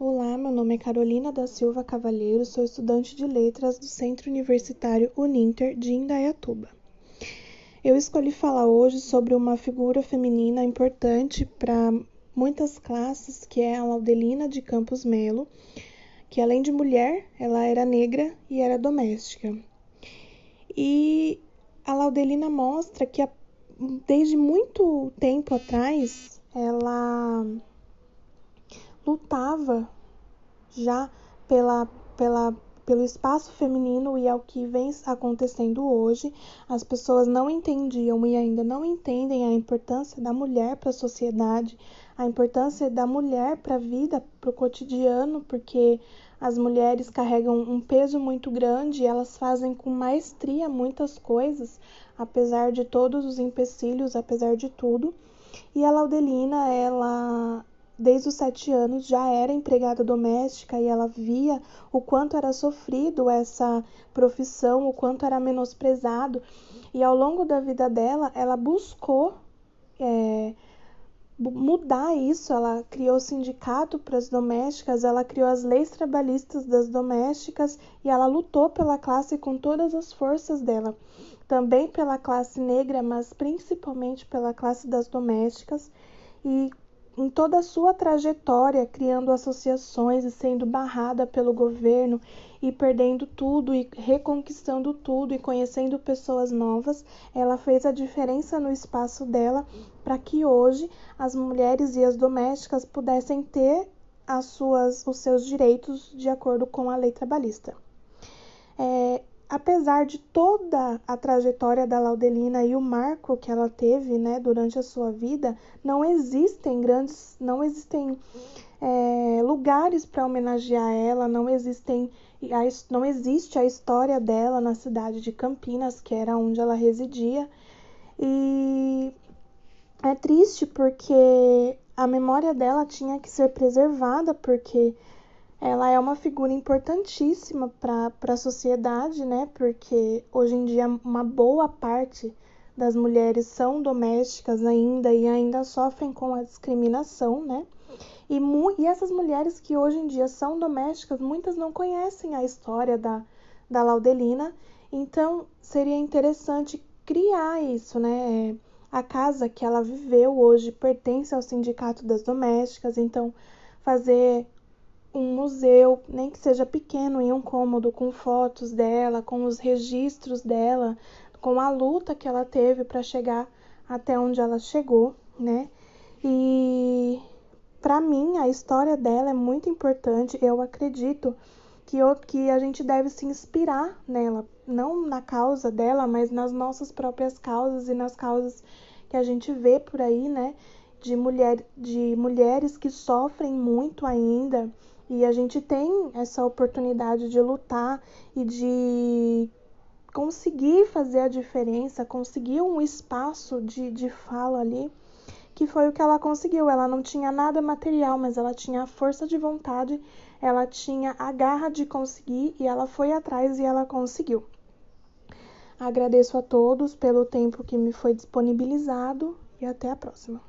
Olá, meu nome é Carolina da Silva Cavalheiro, sou estudante de letras do Centro Universitário Uninter de Indaiatuba. Eu escolhi falar hoje sobre uma figura feminina importante para muitas classes, que é a Laudelina de Campos Melo, que além de mulher, ela era negra e era doméstica. E a Laudelina mostra que desde muito tempo atrás ela lutava já pela, pela, pelo espaço feminino e é o que vem acontecendo hoje. As pessoas não entendiam e ainda não entendem a importância da mulher para a sociedade, a importância da mulher para a vida, para o cotidiano, porque as mulheres carregam um peso muito grande elas fazem com maestria muitas coisas, apesar de todos os empecilhos, apesar de tudo. E a Laudelina, ela desde os sete anos já era empregada doméstica e ela via o quanto era sofrido essa profissão, o quanto era menosprezado. E ao longo da vida dela, ela buscou é, mudar isso. Ela criou sindicato para as domésticas, ela criou as leis trabalhistas das domésticas e ela lutou pela classe com todas as forças dela. Também pela classe negra, mas principalmente pela classe das domésticas. E em toda a sua trajetória, criando associações e sendo barrada pelo governo e perdendo tudo e reconquistando tudo e conhecendo pessoas novas, ela fez a diferença no espaço dela para que hoje as mulheres e as domésticas pudessem ter as suas, os seus direitos de acordo com a lei trabalhista. É, apesar de toda a trajetória da Laudelina e o marco que ela teve né, durante a sua vida, não existem grandes, não existem é, lugares para homenagear ela, não existem, não existe a história dela na cidade de Campinas, que era onde ela residia. E é triste porque a memória dela tinha que ser preservada, porque ela é uma figura importantíssima para a sociedade, né? Porque hoje em dia uma boa parte das mulheres são domésticas ainda e ainda sofrem com a discriminação, né? E, e essas mulheres que hoje em dia são domésticas, muitas não conhecem a história da, da Laudelina, então seria interessante criar isso, né? A casa que ela viveu hoje pertence ao Sindicato das Domésticas, então fazer um museu, nem que seja pequeno, em um cômodo, com fotos dela, com os registros dela, com a luta que ela teve para chegar até onde ela chegou, né? E para mim a história dela é muito importante. Eu acredito que, eu, que a gente deve se inspirar nela, não na causa dela, mas nas nossas próprias causas e nas causas que a gente vê por aí, né? De, mulher, de mulheres que sofrem muito ainda e a gente tem essa oportunidade de lutar e de conseguir fazer a diferença, conseguir um espaço de, de fala ali, que foi o que ela conseguiu. Ela não tinha nada material, mas ela tinha a força de vontade, ela tinha a garra de conseguir e ela foi atrás e ela conseguiu. Agradeço a todos pelo tempo que me foi disponibilizado e até a próxima.